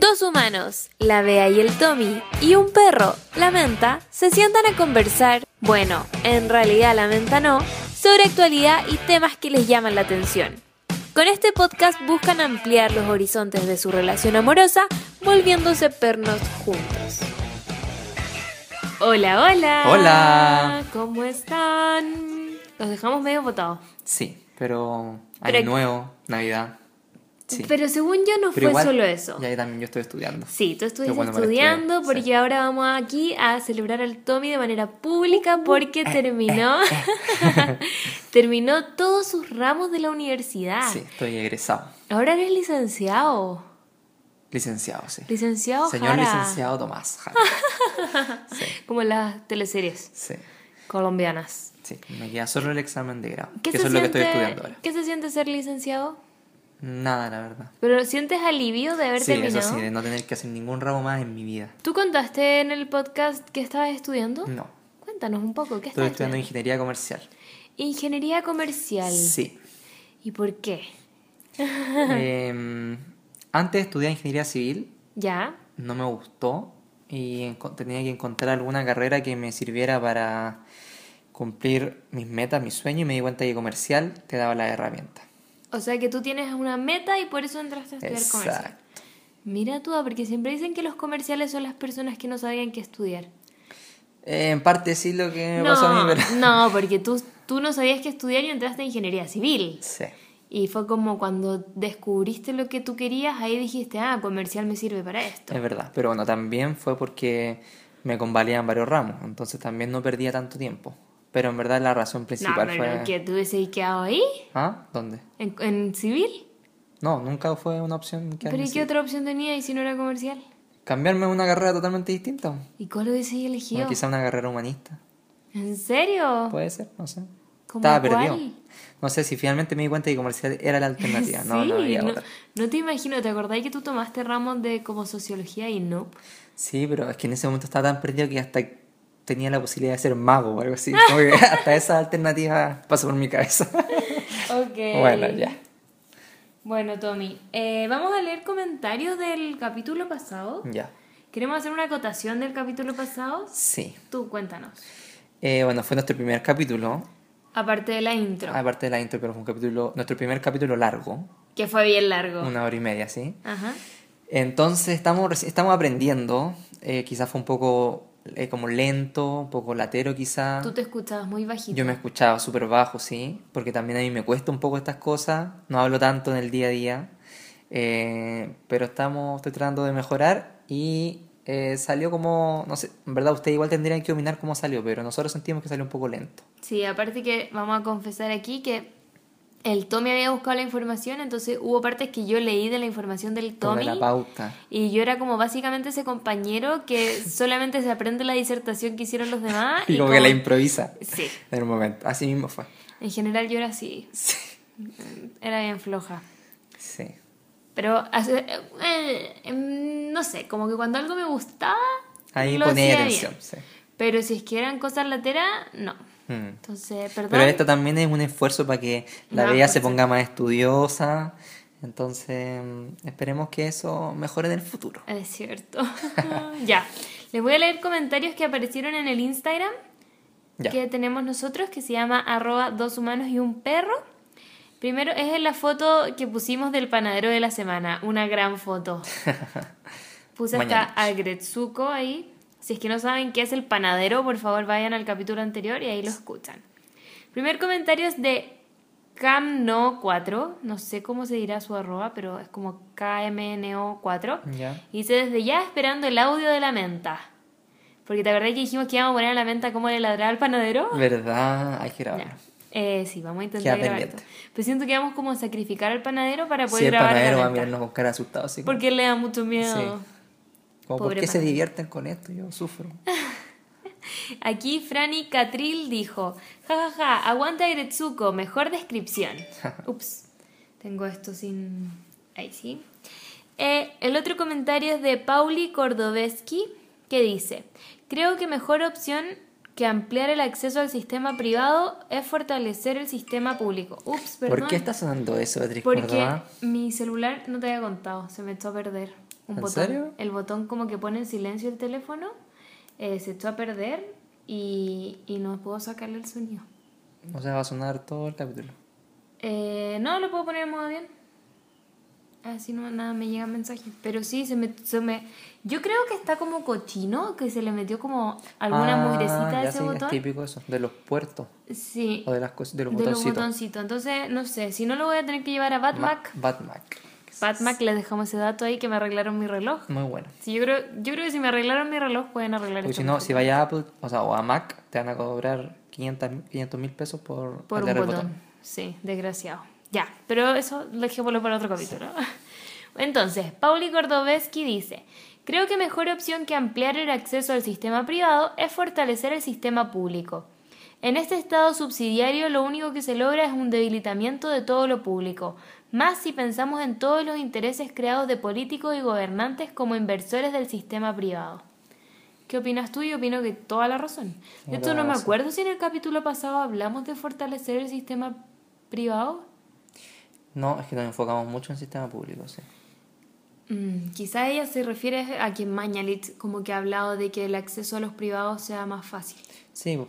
Dos humanos, la Bea y el Tommy, y un perro, la Menta, se sientan a conversar, bueno, en realidad la Menta no, sobre actualidad y temas que les llaman la atención. Con este podcast buscan ampliar los horizontes de su relación amorosa, volviéndose pernos juntos. Hola, hola. Hola. ¿Cómo están? Los dejamos medio botados. Sí, pero Pero- año nuevo, Navidad. Sí. Pero según yo no Pero fue igual, solo eso. Ya también yo estoy estudiando. Sí, tú estuviste estudiando porque sí. ahora vamos aquí a celebrar al Tommy de manera pública porque terminó terminó todos sus ramos de la universidad. Sí, estoy egresado. Ahora eres licenciado. Licenciado, sí. Licenciado Señor Jara. licenciado Tomás Jara. sí, Como en las teleseries sí, colombianas. sí. Me queda solo el examen de grado. ¿Qué Que es lo que estoy estudiando ahora. ¿Qué se siente ser licenciado? Nada, la verdad. Pero sientes alivio de haber Sí, terminado. eso sí, de no tener que hacer ningún ramo más en mi vida. ¿Tú contaste en el podcast que estabas estudiando? No. Cuéntanos un poco, ¿qué Estoy estás estudiando estudiando? ingeniería comercial. Ingeniería comercial. Sí. ¿Y por qué? Em, antes estudié ingeniería civil, ¿Ya? no me gustó y tenía que encontrar alguna carrera que me sirviera para cumplir mis metas, mis sueños y me di cuenta que comercial te daba las herramientas. O sea que tú tienes una meta y por eso entraste a estudiar comercial. Exacto. Mira tú, ah, porque siempre dicen que los comerciales son las personas que no sabían qué estudiar. Eh, en parte sí lo que me no, pasó a mí, pero... no, porque tú, tú no sabías qué estudiar y entraste a ingeniería civil. Sí, Y fue como cuando descubriste lo que tú querías, ahí dijiste, ah, comercial me sirve para esto. es verdad. Pero bueno, también fue porque me convalidaban varios ramos, entonces también no perdía tanto tiempo. Pero en verdad la razón no, principal pero fue... que tú hubieses quedado ahí, ¿Ah? ¿Dónde? en, en civil. No, nunca fue una opción que ¿Pero y qué otra opción tenía y si no era comercial? Cambiarme a una carrera totalmente distinta. ¿Y cuál hubieses O elegido? quizá una carrera humanista. ¿En serio? Puede ser, no sé. ¿Cómo Estaba cuál? perdido. No sé si finalmente me di cuenta que comercial era la alternativa. No, sí, no había no, otra. no te imagino, ¿te acordás que tú tomaste ramos de como sociología y no? Sí, pero es que en ese momento estaba tan perdido que hasta tenía la posibilidad de ser mago o algo así. Como que hasta esa alternativa pasó por mi cabeza. Ok. bueno, ya. Bueno, Tommy, eh, vamos a leer comentarios del capítulo pasado. Ya. ¿Queremos hacer una acotación del capítulo pasado? Sí. Tú, cuéntanos. Eh, bueno, fue nuestro primer capítulo. Aparte de la intro, Aparte de la intro, pero fue un capítulo, nuestro primer capítulo largo. que fue bien largo. Una hora y media, ¿sí? Ajá. Entonces estamos, estamos aprendiendo. Eh, quizás fue un poco eh, como lento, un poco latero quizá. Tú te escuchabas muy bajito. Yo me escuchaba súper bajo, sí, porque también a mí me cuesta un poco estas cosas, no hablo tanto en el día a día, eh, pero estamos, estoy tratando de mejorar y eh, salió como, no sé, en verdad ustedes igual tendrían que opinar cómo salió, pero nosotros sentimos que salió un poco lento. Sí, aparte que vamos a confesar aquí que el Tommy había buscado la información, entonces hubo partes que yo leí de la información del Toda Tommy. la pauta. Y yo era como básicamente ese compañero que solamente se aprende la disertación que hicieron los demás. Y como que la improvisa Sí, en un momento, así mismo fue. en general yo era así, Sí. era bien floja. Sí. Pero, eh, em, no sé, como que cuando algo me gustaba, Ahí ponía atención, sí. Pero si es que eran cosas lateras, no. Mm. Entonces, perdón. Pero esto también es un esfuerzo para que la No, Bella se ponga más estudiosa. Entonces, mm, esperemos que eso mejore en el futuro. Es cierto. ya. Les voy a leer comentarios que aparecieron en el Instagram Ya. que tenemos nosotros, que se llama arroba dos humanos y un perro. Primero es en la foto que pusimos del panadero de la semana, una gran foto. Puse hasta a Gretsuko ahí. Si es que no saben qué es el panadero, por favor vayan al capítulo anterior y ahí lo escuchan. Primer comentario es de Camno4, no sé cómo se dirá su arroba, pero es como KMNO4. Ya. Y dice desde ya esperando el audio de la menta. Porque te acordás que dijimos que íbamos a poner a la menta cómo le ladraba al panadero. ¿Verdad? Hay que grabarlo. Eh, sí, vamos a intentar Queda grabar esto. Pero siento que vamos como a sacrificar al panadero para poder el grabar a panadero la va a menta. mirarnos con cara asustado, Porque él le da mucho miedo. Sí. Como, ¿por qué se divierten con esto? Yo sufro. Aquí Franny Catril dijo, jajaja, ja, ja, aguanta Gretsuko, mejor descripción. Ups, tengo esto sin... Ahí sí. Eh, el otro comentario es de Pauli Kordoveski, que dice, creo que mejor opción que ampliar el acceso al sistema privado es fortalecer el sistema público. Ups, perdón. ¿Por qué está sonando eso, Beatriz Porque Córdoba? mi celular no te había contado, se me echó a perder. Un ¿En botón. serio? El botón como que pone en silencio el teléfono, eh, se echó a perder y, y no puedo sacarle el sonido. O sea, va a sonar todo el capítulo. Eh, no, lo puedo poner en modo avión. Así no nada me llega mensaje. Pero sí, se me, se me. Yo creo que está como cochino, que se le metió como alguna Ah, mugrecita a ese sí, botón. Es típico eso, de los puertos Sí. o de las cosas, de los de los botoncitos. botoncitos. Entonces, no sé, si no lo voy a tener que llevar a Ma- Batmac. Batmac. Batmac, les dejamos ese dato ahí que me arreglaron mi reloj. Muy bueno. Sí, yo creo, yo creo que si me arreglaron mi reloj pueden arreglar Porque esto si no, si vayas a Apple o, sea, o a Mac, te van a cobrar 500 mil pesos por, por un botón. Sí, desgraciado. Ya, pero eso dejémoslo para otro capítulo. Entonces, Pauli Gordobeski dice, creo que mejor opción que ampliar el acceso al sistema privado es fortalecer el sistema público. En este estado subsidiario lo único que se logra es un debilitamiento de todo lo público, más si pensamos en todos los intereses creados de políticos y gobernantes como inversores del sistema privado. ¿Qué opinas tú? Yo opino que toda la razón. De la no me acuerdo si en el capítulo pasado hablamos de fortalecer el sistema privado. No, es que nos enfocamos mucho en el sistema público, sí. Mm, quizá ella se refiere a que Mañalit como que ha hablado de que el acceso a los privados sea más fácil. Sí,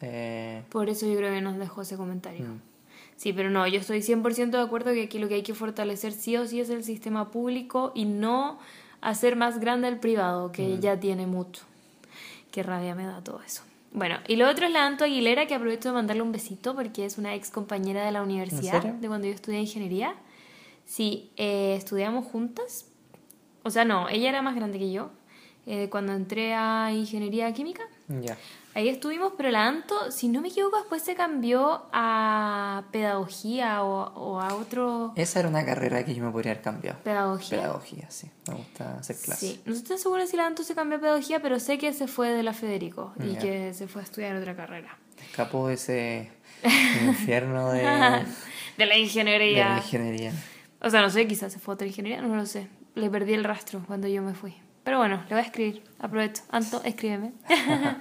eh, Por eso yo creo que nos dejó ese comentario. Mm. Sí, pero no, yo estoy 100% de acuerdo que aquí lo que hay que fortalecer sí o sí es el sistema público y no hacer más grande el privado, que Mm. ya tiene mucho. Qué rabia me da todo eso. Bueno, y lo otro es la Anto Aguilera, que aprovecho de mandarle un besito porque es una ex compañera de la universidad, de cuando yo estudié ingeniería. Sí, eh, estudiamos juntas. O sea, no, ella era más grande que yo. eh, cuando entré a ingeniería química, ya. Ahí estuvimos, pero la Anto, si no me equivoco, después se cambió a pedagogía o, o a otro... Esa era una carrera que yo me podría haber cambiado. Pedagogía. Pedagogía, sí. Me gusta hacer clases. Sí, no estoy segura si la Anto se cambió a pedagogía, pero sé que se fue de la Federico y que se fue a estudiar otra carrera. Escapó de ese infierno de, de la de ingeniería. la ingeniería. O sea, no sé, quizás se fue a otra ingeniería, no lo sé. Le perdí el rastro cuando yo me fui. Pero bueno, le voy a escribir. Aprovecho. Anto, escríbeme.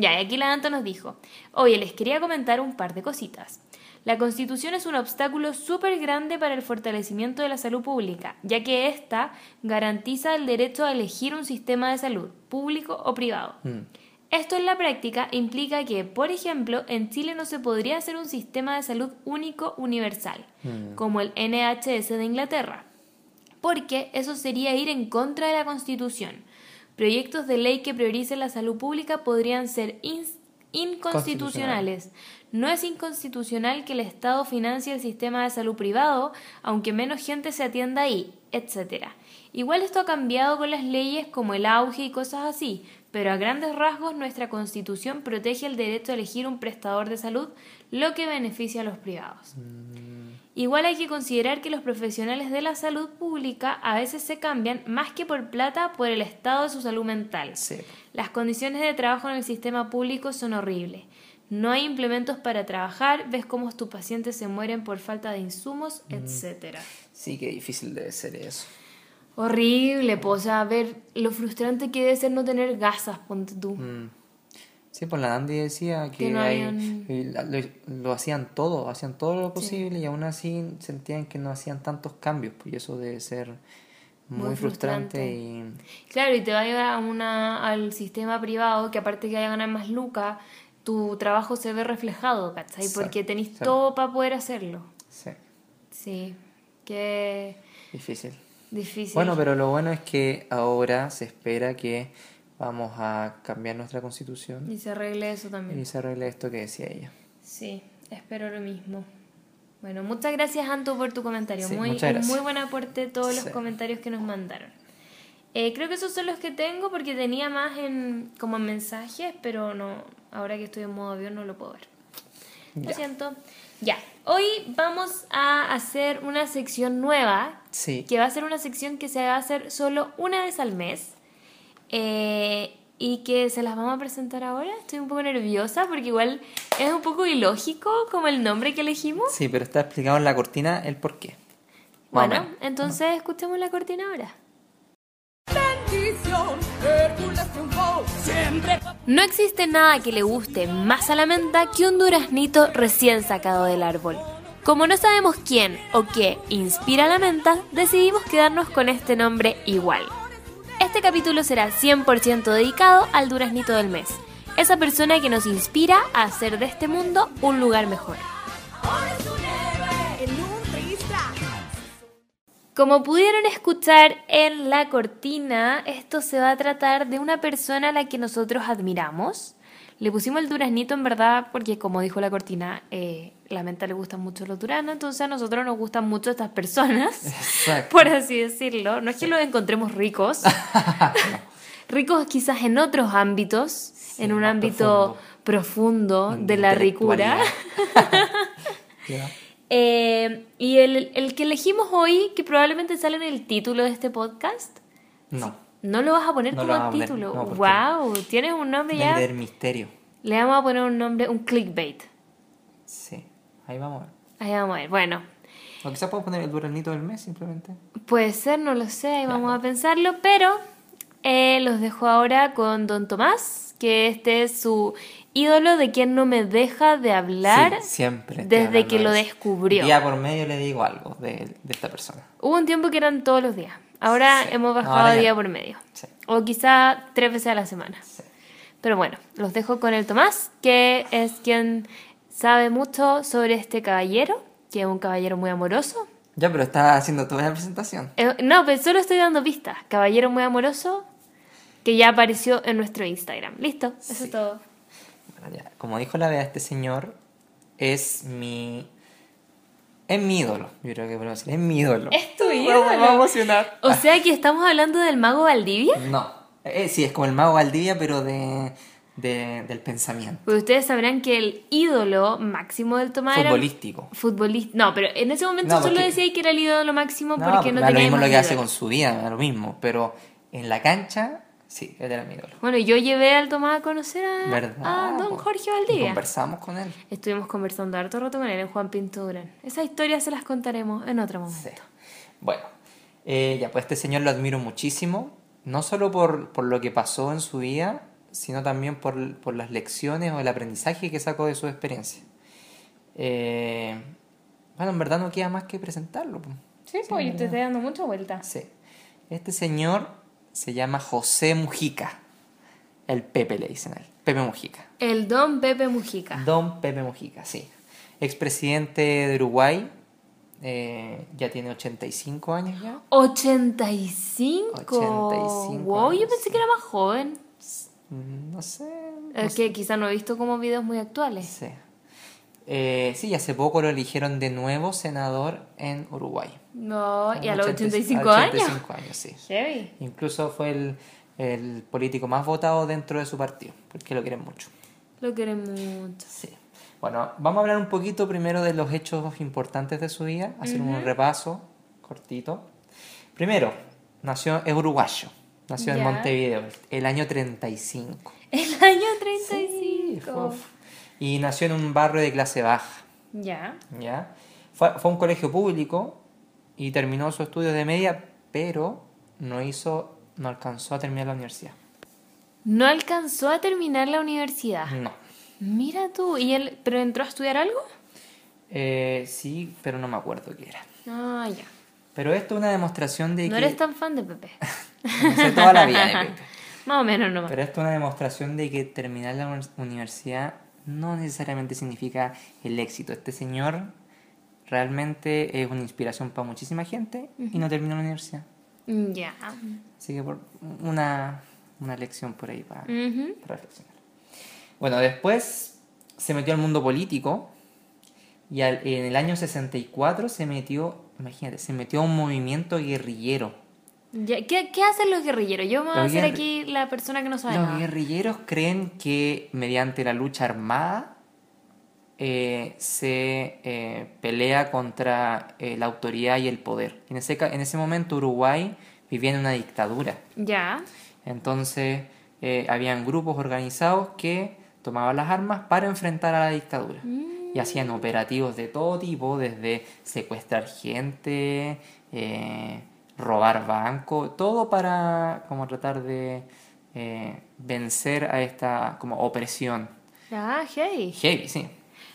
ya, y aquí la Anto nos dijo, oye, les quería comentar un par de cositas. La Constitución es un obstáculo súper grande para el fortalecimiento de la salud pública, ya que ésta garantiza el derecho a elegir un sistema de salud, público o privado. Mm. Esto en la práctica implica que, por ejemplo, en Chile no se podría hacer un sistema de salud único universal, Mm. como el NHS de Inglaterra, porque eso sería ir en contra de la Constitución. Proyectos de ley que prioricen la salud pública podrían ser inconstitucionales. No es inconstitucional que el Estado financie el sistema de salud privado, aunque menos gente se atienda ahí, etc. Igual esto ha cambiado con las leyes como el auge y cosas así, pero a grandes rasgos nuestra Constitución protege el derecho a elegir un prestador de salud, lo que beneficia a los privados. Igual hay que considerar que los profesionales de la salud pública a veces se cambian más que por plata por el estado de su salud mental. Sí. Las condiciones de trabajo en el sistema público son horribles. No hay implementos para trabajar, ves cómo tus pacientes se mueren por falta de insumos, etcétera. Sí, qué difícil debe ser eso. Horrible, pues, o sea, ver lo frustrante que debe ser no tener gasas, ponte tú. Mm. Sí, pues la Andy decía que, no habían- lo, lo hacían todo, hacían todo lo posible y aún así sentían que no hacían tantos cambios, pues eso debe ser muy, Muy frustrante, y Claro, y te va a llevar a una, al sistema privado que aparte que vaya a ganar más lucas, tu trabajo se ve reflejado, ¿cachai? Exacto, Porque tenéis todo para poder hacerlo. sí, Sí, qué difícil. difícil. Bueno, pero lo bueno es que ahora se espera que vamos a cambiar nuestra constitución Y se arregle eso también. y se arregle esto que decía ella. Sí, espero lo mismo. Bueno, muchas gracias Anto por tu comentario. Sí, muy, muy buen aporte todos los comentarios que nos mandaron. Eh, creo que esos son los que tengo porque tenía más en como en mensajes, pero no, ahora que estoy en modo avión no lo puedo ver. Lo Ya. siento. Ya, hoy vamos a hacer una sección nueva, Sí, que va a ser una sección que se va a hacer solo una vez al mes. Eh, y que se las vamos a presentar ahora. Estoy un poco nerviosa porque igual es un poco ilógico como el nombre que elegimos. sí, pero está explicado en la cortina el por qué. Bueno, entonces escuchemos la cortina ahora. No existe nada que le guste más a la menta que un duraznito recién sacado del árbol. Como no sabemos quién o qué inspira la menta, decidimos quedarnos con este nombre igual. Este capítulo será 100% dedicado al duraznito del mes, esa persona que nos inspira a hacer de este mundo un lugar mejor. Como pudieron escuchar en la cortina, esto se va a tratar de una persona a la que nosotros admiramos. Le pusimos el duraznito en verdad porque, como dijo la cortina, eh, la menta le gustan mucho los duranos, entonces a nosotros nos gustan mucho estas personas, Exacto. por así decirlo. No es que los encontremos ricos, ricos quizás en otros ámbitos, en un ámbito profundo, de la ricura. Eh, y el, el que elegimos hoy, que probablemente sale en el título de este podcast, No. no lo vas a poner No como a título. no, wow, tienes un nombre ya. Vender misterio. Le vamos a poner un nombre, un clickbait. Sí. Ahí vamos a ver. Ahí vamos a ver. Bueno, O quizás podemos poner el duraznito del mes simplemente. puede ser, no lo sé, ahí vamos a pensarlo, pero eh, los dejo ahora con Don Tomás, que este es su ídolo de quien no me deja de hablar Sí, siempre. desde que lo descubrió. Día por medio le digo algo de, de esta persona. Hubo un tiempo que eran todos los días. Ahora Sí. hemos bajado Ahora día por medio. Sí. O quizá tres veces a la semana. Sí. Pero bueno, los dejo con el Tomás, que es quien sabe mucho sobre este caballero, que es un caballero muy amoroso. Ya, pero está haciendo toda la presentación. Eh, no, pero solo estoy dando pistas. Caballero muy amoroso, que ya apareció en nuestro Instagram. Listo, eso Sí. es todo. Bueno, ya, Como dijo la Bea, este señor es mi. Es mi ídolo. Yo creo que podemos decir. Es mi ídolo. Es tu Me va a emocionar. O sea que estamos hablando del mago Valdivia. No. Eh, sí, es como el mago Valdivia, pero de, de- del pensamiento. Pues ustedes sabrán que el ídolo máximo del Tomás era... Futbolístico. No, pero en ese momento No, solo porque- decía que era el ídolo máximo No, porque no lo tenía mismo más lo que hace con su vida, da lo mismo. Pero en la cancha, sí, él era mi ídolo. Bueno, yo llevé al Tomás a conocer a, a don po? Jorge Valdivia. Conversamos con él. Estuvimos conversando harto rato con él en Juan Pinto Durán. Esas historias se las contaremos en otro momento. Sí. Bueno, eh, ya, pues este señor lo admiro muchísimo, no solo por, por lo que pasó en su vida, sino también por, por las lecciones o el aprendizaje que sacó de su experiencia. Eh, bueno, en verdad no queda más que presentarlo. po. Sí, pues yo te estoy dando mucha vuelta. Sí. Este señor se llama José Mujica. El Pepe le dicen a él. Pepe Mujica. El don Pepe Mujica. Don Pepe Mujica, sí. Expresidente de Uruguay. eh, ya tiene 85 años ya. 85. 85 Wow, yo años, pensé sí. que era más joven. Mm, No sé. no Es que quizá no he visto como videos muy actuales. sé. Eh, sí, hace poco lo eligieron de nuevo senador en Uruguay. No, y a los 80 85 a años. 85 años, sí. Heavy. Incluso fue el, el político más votado dentro de su partido, porque lo quieren mucho. Lo queremos mucho. Sí. Bueno, vamos a hablar un poquito primero de los hechos importantes de su vida, hacer un repaso cortito. Primero, nació, es uruguayo, nació en. Montevideo, el año 35. El año Sí, 35. uf. Y nació en un barrio de clase baja, Ya. ¿ya? Fue, fue a un colegio público y terminó sus estudios de media, pero no hizo, no alcanzó a terminar la universidad. No alcanzó a terminar la universidad. No. Mira tú, ¿y él, pero entró a estudiar algo? Eh, sí, pero no me acuerdo qué era. Ah, ya. Pero esto es una demostración de No que... eres tan fan de Pepe. No sé toda la vida de Pepe. Más o menos nomás. Pero esto es una demostración de que terminar la uni- universidad no necesariamente significa el éxito. Este señor realmente es una inspiración para muchísima gente y no terminó la universidad. Mm, Ya. Así que por una, una lección por ahí para reflexionar. Bueno, después se metió al mundo político y al- en el año 64 se metió, imagínate, se metió a un movimiento guerrillero. ¿Qué, ¿Qué hacen los guerrilleros? Yo me voy a hacer aquí la persona que no sabe Los nada. guerrilleros creen que mediante la lucha armada eh, se eh, pelea contra eh, la autoridad y el poder. En ese, en ese momento Uruguay vivía en una dictadura. Ya. Entonces eh, habían grupos organizados que tomaban las armas para enfrentar a la dictadura. Y hacían operativos de todo tipo, desde secuestrar gente, eh, robar bancos, todo para como tratar de, eh, vencer a esta como opresión. Ah, hey. Heavy, sí.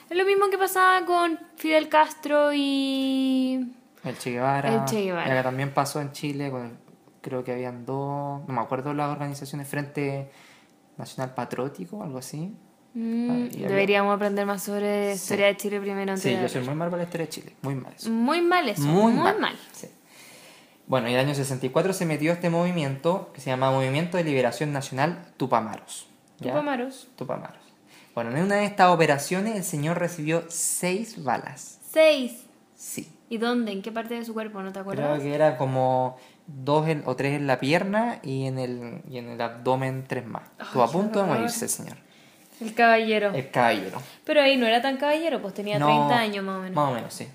Es lo mismo que pasaba con Fidel Castro y... El Che Guevara. El Che Guevara. También pasó en Chile, con el- creo que habían dos, no me acuerdo las organizaciones, Frente Nacional Patriótico, algo así. Mm, Ah, había- deberíamos aprender más sobre Sí. historia de Chile primero antes Sí, de yo soy muy mal para la historia de Chile, muy mal eso. Muy mal eso, muy, mal. Sí. Bueno, y en el año 64 se metió este movimiento que se llama Movimiento de Liberación Nacional Tupamaros. ¿ya? Tupamaros. Tupamaros. Bueno, en una de estas operaciones el señor recibió seis balas. Seis. Sí. ¿Y dónde? ¿En qué parte de su cuerpo? ¿No te Creo acuerdas? que era como dos en- o tres en la pierna y en el, y en el abdomen tres más. Estuvo a punto de morirse señor. El caballero. El caballero. Pero ahí no era tan caballero, pues tenía No, 30 años más o menos. Más o menos, sí.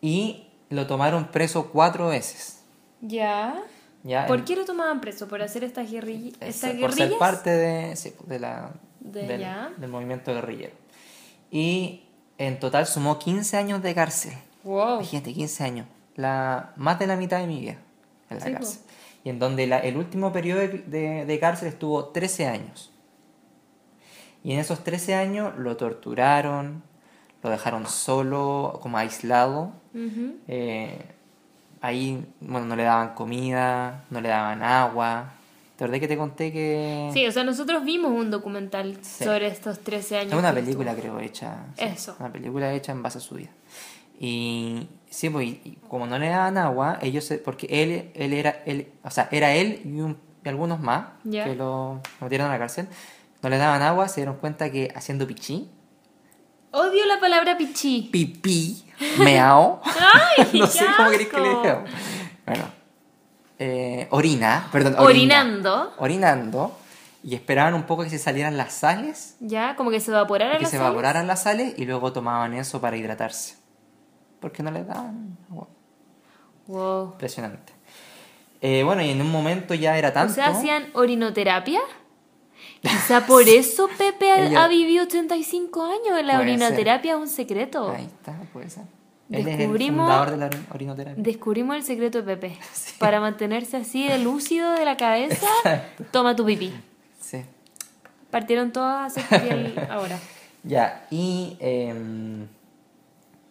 Y lo tomaron preso cuatro veces. Ya. ¿ya? ¿Por qué lo tomaban preso? ¿Por hacer estas guerrillas? Esa- ¿Estas por ser guerrillas? parte de, sí, de la, De del, ya. del movimiento guerrillero. Y en total sumó 15 años de cárcel. Wow. Fíjate, 15 años. La, más de la mitad de mi vida en la Sí, cárcel. Y en donde la- el último periodo de, de- de cárcel estuvo 13 años. Y en esos 13 años lo torturaron, lo dejaron solo, como aislado. Ujú. Eh, ahí, bueno, no le daban comida, no le daban agua. ¿Te acordás que te conté que... Sí, o sea, nosotros vimos un documental Sí. sobre estos 13 años. Es una película, estuvo. creo, hecha. sí, Eso. Una película hecha en base a su vida. Y sí, pues, y- y como no le daban agua, ellos, se- porque él, él era, él, o sea, era él y, un- y algunos más Ya. que lo metieron a la cárcel, no le daban agua, se dieron cuenta que haciendo pichí, Odio la palabra pichí. pipí, meao, ¡Ay! no sé cómo queréis que le digamos. Bueno, eh, orina, perdón, orina. Orinando. Orinando, y esperaban un poco que se salieran las sales Ya, como que se evaporara y que se evaporaran las sales y luego tomaban eso para hidratarse. Porque no les daban agua. Wow. Impresionante. Eh, bueno, y en un momento ya era tanto. O sea, hacían orinoterapia. Quizá por eso Pepe ha, Ella- ha vivido 85 años. La Puede orinoterapia es un secreto. Ahí está, puede ser. Es el Descubrimos- fundador de la orin- orinoterapia. Descubrimos el secreto de Pepe. Para mantenerse así de lúcido de la cabeza, toma tu pipí. Sí. Partieron todas a ahora. Ya, y. em,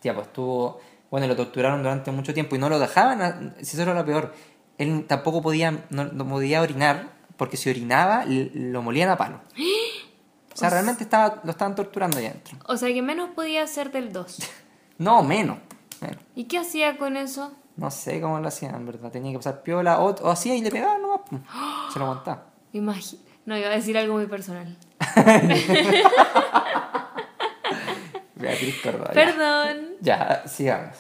ya, pues estuvo. Bueno, lo torturaron durante mucho tiempo y no lo dejaban. si eso era lo peor. Él tampoco podía, no, no podía orinar porque si orinaba lo molían a palo. O sea, realmente estaba, lo estaban torturando ahí adentro. O sea que menos podía hacer del 2. No, menos. menos. ¿Y qué hacía con eso? No sé cómo lo hacían, en verdad. Tenía que pasar piola o, o hacía y le pegaban nomás. Se lo aguantaba. Imagi- no, iba a decir algo muy personal. Beatriz ya. Perdón. Ya, sigamos.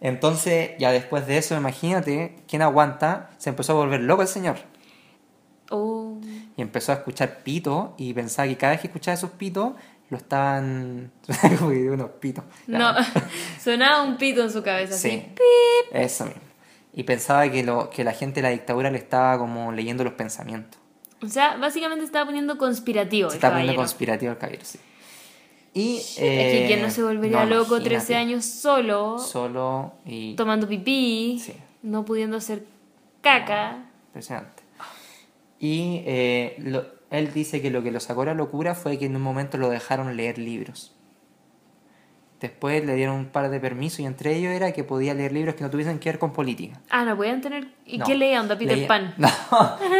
Entonces, ya después de eso, imagínate, ¿quién aguanta? Se empezó a volver loco el señor. Y empezó a escuchar pitos y pensaba que cada vez que escuchaba esos pitos, lo estaban... como que unos pitos. No, sonaba un pito en su cabeza. Sí, Así. eso mismo. Y pensaba que, lo, que la gente de la dictadura le estaba como leyendo los pensamientos. O sea, básicamente estaba poniendo conspirativo. Se el está poniendo conspirativo el caballero, sí. Y, Es que quien no se volvería no, loco imagínate. 13 años solo, Solo y... tomando pipí, Sí. no pudiendo hacer caca. Impresionante. Y eh, lo- él dice que lo que lo sacó a la locura fue que en un momento lo dejaron leer libros. Después le dieron un par de permisos y entre ellos era que podía leer libros que no tuviesen que ver con política. Ah, no podían tener. ¿Y No. qué leía? ¿Onda Peter Leía- Pan? No,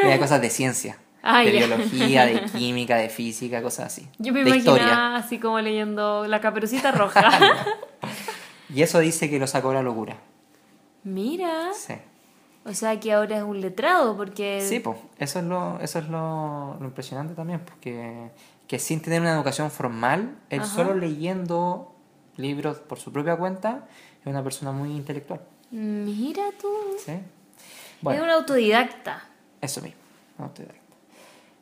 leía cosas de ciencia. Ah, de biología, de química, de física, cosas así. Yo me de imaginaba historia. así como leyendo La Caperucita Roja. Y eso dice que lo sacó a la locura. Mira. Sí. O sea que ahora es un letrado porque. Sí, pues, eso es lo, eso es lo, lo impresionante también, porque que sin tener una educación formal, él Ajá. solo leyendo libros por su propia cuenta, es una persona muy intelectual. Mira tú. ¿sí? Es un autodidacta. eso mismo. autodidacta.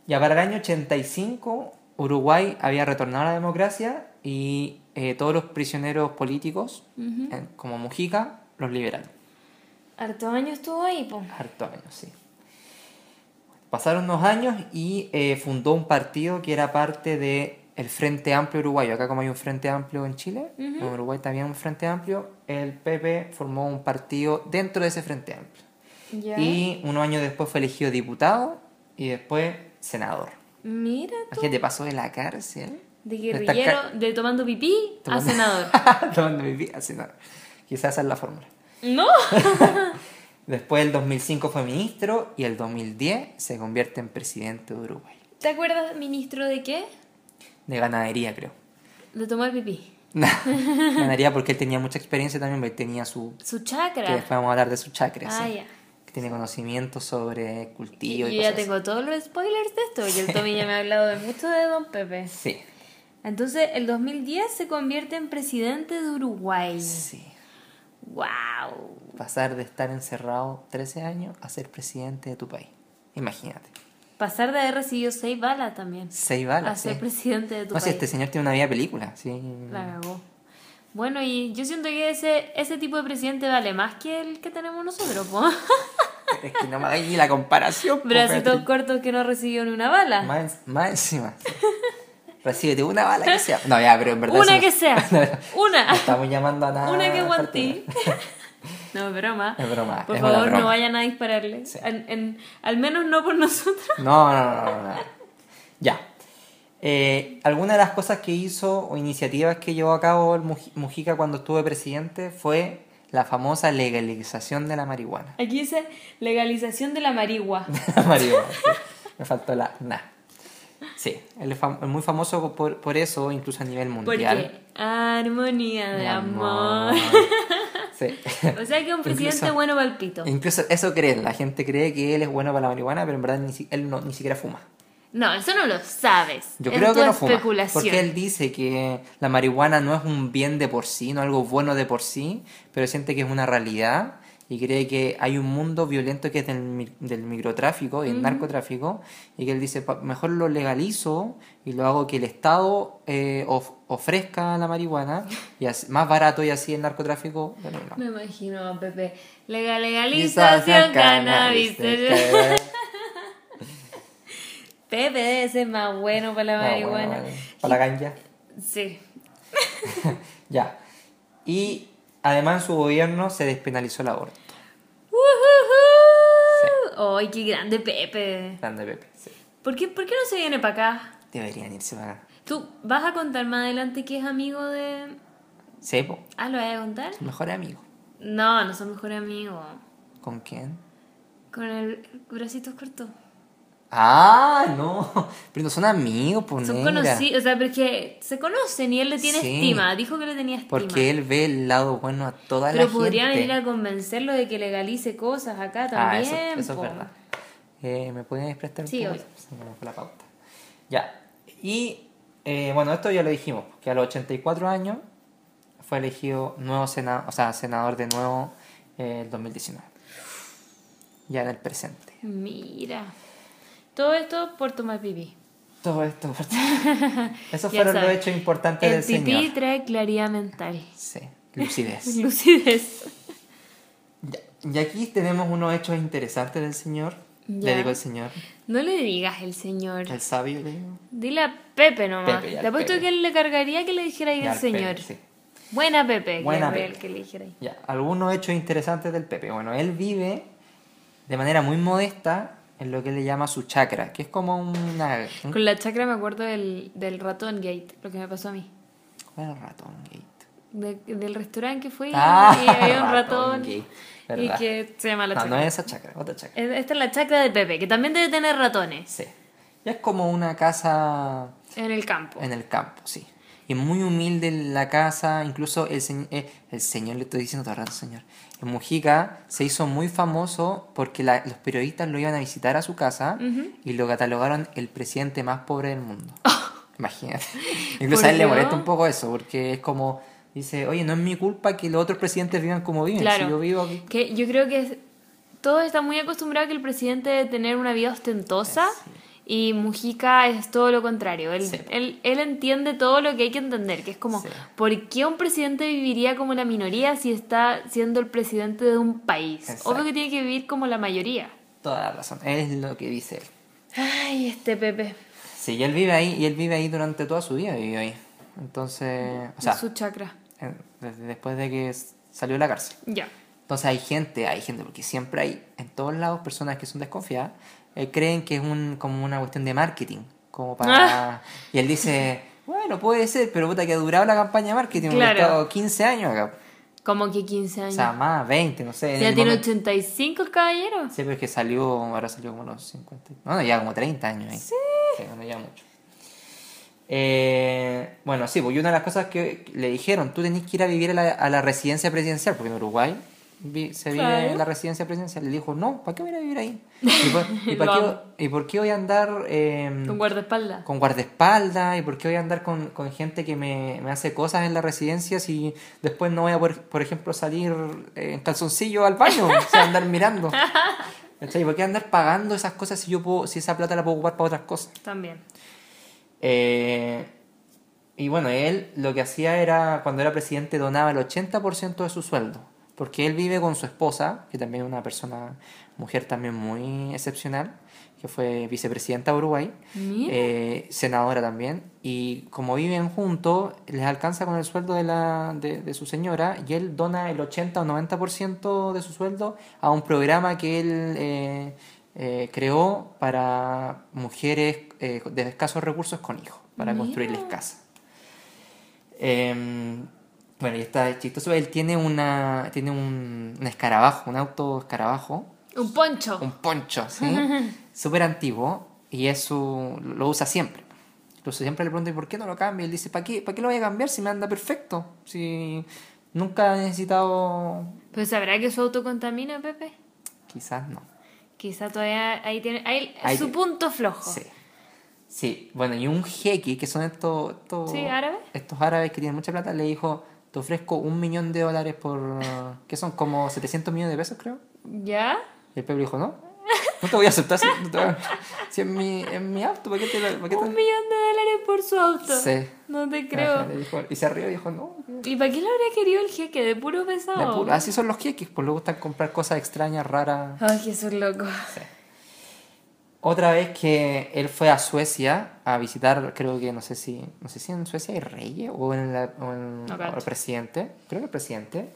Ya para el año 85, Uruguay había retornado a la democracia y eh, todos los prisioneros políticos, eh, como Mujica, los liberaron. Harto año estuvo ahí, po. Harto años, sí. Pasaron unos años y eh, fundó un partido que era parte de el Frente Amplio Uruguayo. Acá como hay un Frente Amplio en Chile, en Uruguay también hay un Frente Amplio, el PP formó un partido dentro de ese Frente Amplio. Y unos años después fue elegido diputado y después senador. Mira tú. ¿Qué te pasó de la cárcel? De guerrillero, de tomando pipí a Tomando- senador. Tomando pipí a senador. Quizás esa es la fórmula. ¿No? Después el 2005 fue ministro y el 2010 se convierte en presidente de Uruguay. ¿Te acuerdas, ministro, de qué? De ganadería, creo. De tomar pipí. ganadería porque él tenía mucha experiencia también, porque tenía su... Su Que chakra. después vamos a hablar de su chakra, Ah, sí. ya. Que tiene conocimiento sobre Yo cultivo y ya cosas tengo todos los spoilers de esto, porque el Tommy ya me ha hablado de mucho de Don Pepe. así. Sí, Entonces, el 2010 se convierte en presidente de Uruguay. sí. ¡Wow! Pasar de estar encerrado 13 años a ser presidente de tu país. Imagínate. Pasar de haber recibido seis balas también. Seis a balas. ser sí. presidente de tu No, país. este señor tiene una vida película, sí. La cagó. Bueno, y yo siento que ese, ese tipo de presidente vale más que el que tenemos nosotros, po. Es que no me hagáis ni la comparación. Bracitos cortos que no recibió ni una bala. Más, más encima. Recíbete una bala que sea. No, ya, pero en verdad. Una que sea. No Una. estamos llamando a nada. Una que particular. guantí. No, es broma. Es broma, Por es favor, broma. no vayan a dispararle. En- en- al menos no por nosotros. No, no, no, no, no. Ya. Eh, alguna de las cosas que hizo o iniciativas que llevó a cabo el Muji- Mujica cuando estuvo presidente fue la famosa legalización de la marihuana. Aquí dice legalización de la marigua. La marihuana, sí. Me faltó la na. Sí, él es, fam- muy famoso por, por eso, incluso a nivel mundial. Porque armonía de Mi amor. Sí. O sea que un presidente Incluso- bueno para el pito. Incluso eso creen, la gente cree que él es bueno para la marihuana, pero en verdad ni, si- él no, ni siquiera fuma. No, eso no lo sabes. Yo es creo tu que no fuma. especulación. Porque él dice que la marihuana no es un bien de por sí, no algo bueno de por sí, pero siente que es una realidad y cree que hay un mundo violento que es del, del microtráfico y el narcotráfico y que él dice, "Pa- mejor lo legalizo y lo hago que el Estado eh, of- ofrezca la marihuana y así- más barato y así el narcotráfico. bueno, no. Me imagino Pepe. Legal, legalización cannabis. cannabis, Pepe debe ser más bueno para la Ah, marihuana. bueno, bueno. Para la ganja. Sí. Ya. Y además en su gobierno se despenalizó el aborto. ¡Ay, qué grande Pepe! Grande Pepe. Sí. ¿Por qué, ¿Por qué no se viene para acá? Deberían irse para acá. ¿Tú vas a contar más adelante que es amigo de... Sí, po. Ah, ¿lo vas a contar? Mejor amigo. No, no son mejores amigos. ¿Con quién? Con el bracitos cortos. Ah, no. Pero no son amigos, pues Son conocidos, o sea, porque se conocen y él le tiene Sí. estima. Dijo que le tenía estima. Porque él ve el lado bueno a toda Pero la podrían gente. ir a convencerlo de que legalice cosas acá Ah, también. eso, eso es verdad. Eh, ¿Me pueden prestar un Sí, poco? obvio. Se me fue la pauta. Ya. Y eh, bueno, esto ya lo dijimos, que a los 84 años fue elegido nuevo senador, o sea, senador de nuevo eh, el 2019. Ya en el presente. Mira. Todo esto por tomar pipí. Todo esto. Esos Ya fueron los hechos importantes El del pipí señor. trae claridad mental. Sí, lucidez. Lucidez. Y aquí tenemos unos hechos interesantes del señor. Ya. Le digo el señor. No le digas el señor. El sabio le digo. Dile a Pepe nomás. Pepe, Te apuesto que él le cargaría que le dijera ahí el el señor. Pepe, sí. Buena Pepe. Buena que Pepe. el que le dijera ahí. Ya, algunos hechos interesantes del Pepe. Bueno, él vive de manera muy modesta en lo que le llama su chakra, que es como una... un- Con la chacra me acuerdo del, del ratón gate, lo que me pasó a mí. ¿Cuál el ratón gate? De- del restaurante que fui Ah, y había un ratón ratón, y que se llama la No, chacra. no es esa chakra, otra chakra. Es- Esta es la chacra de Pepe, que también debe tener ratones Sí. Ya es como una casa en el campo. en el campo, sí. Y muy humilde la casa, incluso el, señ- eh, el señor, le estoy diciendo todo el rato señor, Mujica se hizo muy famoso porque la- los periodistas lo iban a visitar a su casa y lo catalogaron el presidente más pobre del mundo. Imagínate. Incluso ¿Por a él le molesta un poco eso, porque es como, dice, oye, no es mi culpa que los otros presidentes vivan como viven, Claro. si yo vivo aquí. Que yo creo que todos están muy acostumbrados a que el presidente debe tener una vida ostentosa y Mujica es todo lo contrario. Él, Sí. él, él entiende todo lo que hay que entender, que es como, Sí. ¿por qué un presidente viviría como la minoría si está siendo el presidente de un país? Exacto. Obvio que tiene que vivir como la mayoría. Toda la razón, es lo que dice él. Ay, este Pepe. Sí, y él vive ahí, y él vive ahí durante toda su vida, vivió ahí. Entonces, o sea, su chakra. en- después de que salió de la cárcel. Ya. Entonces hay gente, hay gente, porque siempre hay en todos lados personas que son desconfiadas, eh, creen que es un, como una cuestión de marketing. Como para... Y él dice, bueno, puede ser, pero puta que ha durado la campaña de marketing. porque Claro. estado 15 años acá. Como que 15 O años. sea, más, 20, no sé. ya tiene momento- 85 el caballero. Sí, pero es que salió, ahora salió como los 50. No, no, ya como 30 años ahí. Sí. bueno, ya mucho. Eh, bueno, sí, y una de las cosas que le dijeron, tú tenés que ir a vivir a la, a la residencia presidencial, porque en Uruguay vi- se vive Claro. en la residencia presidencial. Le dijo, no, ¿para qué voy a ir a vivir ahí? ¿Y por, y Lo para qué. ¿Y por qué voy a andar eh, Con guardaespaldas. con guardaespaldas? ¿Y por qué voy a andar con, con gente que me, me hace cosas en la residencia si después no voy a poder, por ejemplo, salir eh, en calzoncillo al baño? O sea, andar mirando. ¿Y por qué andar pagando esas cosas si yo puedo, si esa plata la puedo ocupar para otras cosas? También. Eh, y bueno, él lo que hacía era, cuando era presidente, donaba el 80% de su sueldo. Porque él vive con su esposa, que también es una persona, mujer también muy excepcional, que fue vicepresidenta de Uruguay, eh, senadora también. Y como viven juntos, les alcanza con el sueldo de, la, de, de su señora y él dona el 80 o 90% de su sueldo a un programa que él eh, eh, creó para mujeres de escasos recursos con hijos, para Mira. construirles casa. Bueno, y está chistoso. Él tiene una tiene un, un escarabajo, un auto escarabajo, Un poncho. un poncho, ¿sí? Súper antiguo y es su, lo usa siempre. Incluso siempre le pregunto, ¿y por qué no lo cambia? Él dice, ¿para qué, ¿para qué lo voy a cambiar si me anda perfecto? Si nunca he necesitado... Pues sabrá que eso autocontamina, Pepe. Quizás no. Quizá todavía ahí tiene ahí Ahí- su punto flojo. Sí. Sí, bueno, y un jeque, que son estos... estos Sí, ¿árabes? Estos árabes que tienen mucha plata, le dijo, te ofrezco un millón de dólares por... que son como 700 millones de pesos, creo. ¿Ya? Y el Pepe dijo, no, no te voy a aceptar si, no te voy a- si es mi, es mi auto, ¿para qué te lo- para qué te- Un millón de dólares por su auto. Sí. No te creo. dijo- y se rió y dijo, no. ¿Y para qué lo habría querido el jeque? De puro de pesado. puro- así son los jeques, pues le gustan comprar cosas extrañas, raras. Ay, Jesús loco. Otra vez que él fue a Suecia a visitar, creo que no sé si, no sé si en Suecia hay reyes o en, la- o en- No el presidente, creo que el presidente,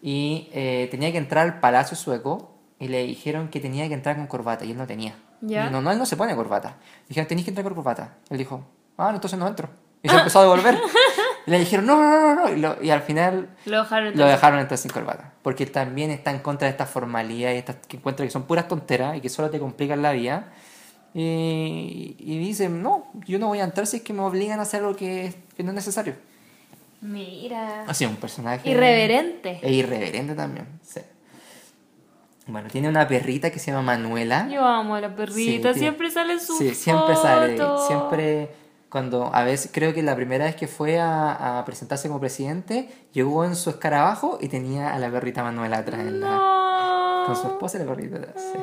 y eh, tenía que entrar al palacio sueco y le dijeron que tenía que entrar con corbata y él no tenía. Ya. No, no, él no se pone corbata. Dijeron, tenéis que entrar con corbata. Él dijo, ah, entonces no entro. Y se empezó a devolver. Le dijeron, no, no, no, no. Y, lo- y al final Lo dejaron lo entonces. dejaron entrar sin corbata. Porque también está en contra de esta formalidad y estas que encuentra que son puras tonteras y que solo te complican la vida. Y, y dice, no, yo no voy a entrar si es que me obligan a hacer algo que, que no es necesario. Mira. Así, un personaje... Irreverente. E irreverente también, sí. Bueno, tiene una perrita que se llama Manuela. Yo amo a la perrita. Sí, siempre sale su Sí, siempre sale. Siempre, cuando a veces, creo que la primera vez que fue a, a presentarse como presidente, llegó en su escarabajo y tenía a la perrita Manuela atrás. en la- No. con su esposa y la perrita atrás. sí.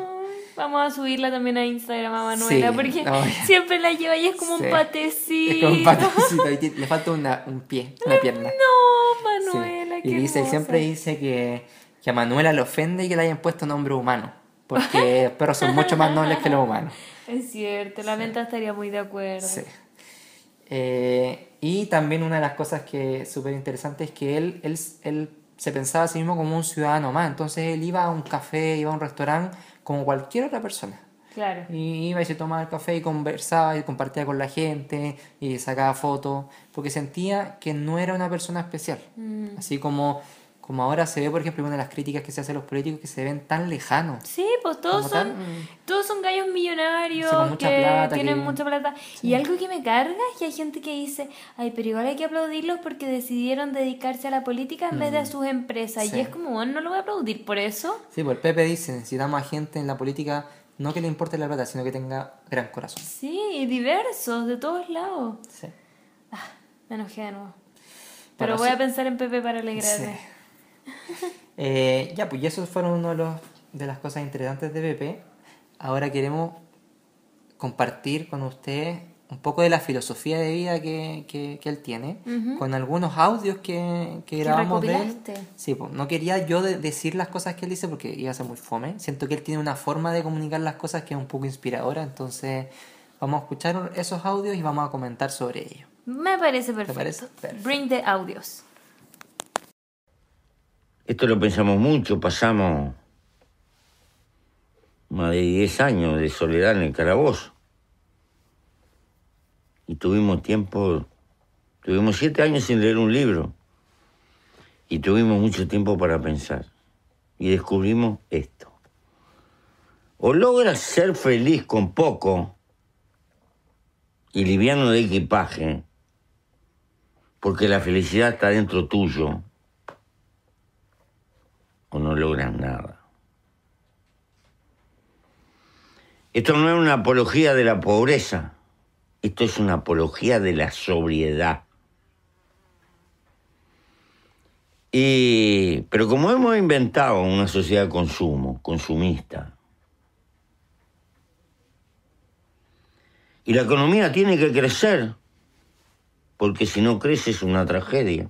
Vamos a subirla también a Instagram a Manuela Sí, porque siempre la lleva y es como Sí. un patecito. Es como un patecito y le falta una, un pie, una pierna. No. Manuela, Y qué dice, hermosa. siempre dice que, que a Manuela le ofende que le hayan puesto nombre humano. Porque los perros son mucho más nobles que los humanos. Es cierto, la menta estaría muy de acuerdo. Sí. Eh, y también una de las cosas que súper interesante es que él, él, él se pensaba a sí mismo como un ciudadano más. Entonces él iba a un café, iba a un restaurante como cualquier otra persona. Claro. Y iba y se tomaba el café y conversaba y compartía con la gente y sacaba fotos, porque sentía que no era una persona especial. Mm. Así como, como ahora se ve, por ejemplo, una de las críticas que se hace a los políticos que se ven tan lejanos. Sí, pues todos son, mm. todos son gallos millonarios que plata, tienen que- mucha plata. Y algo que me carga es que hay gente que dice, ay, pero igual hay que aplaudirlos porque decidieron dedicarse a la política en vez de a sus empresas. Mm. Sí. Y es como, bueno, no lo voy a aplaudir por eso. Sí, pues el Pepe dice, necesitamos a gente en la política no que le importe la plata, sino que tenga gran corazón. Sí, y diversos, de todos lados. Sí. Ah, me enojé de nuevo. Pero voy sí. a pensar en Pepe para alegrarme. Eh, ya, pues y esos fueron uno de, los, de las cosas interesantes de Pepe. Ahora queremos compartir con ustedes un poco de la filosofía de vida que, que, que él tiene, con algunos audios que, que grabamos de él. Sí, pues no quería yo de- decir las cosas que él dice porque iba a ser muy fome. Siento que él tiene una forma de comunicar las cosas que es un poco inspiradora, entonces vamos a escuchar esos audios y vamos a comentar sobre ellos. Me parece perfecto. parece? Perfecto. Bring the audios. Esto lo pensamos mucho, pasamos más de 10 años de soledad en el calabozo. Y tuvimos tiempo, tuvimos siete años sin leer un libro. Y tuvimos mucho tiempo para pensar. Y descubrimos esto. O logras ser feliz con poco y liviano de equipaje, porque la felicidad está dentro tuyo, o no logras nada. Esto no es una apología de la pobreza, esto es una apología de la sobriedad. Y, pero como hemos inventado una sociedad de consumo, consumista, y la economía tiene que crecer, porque si no crece es una tragedia.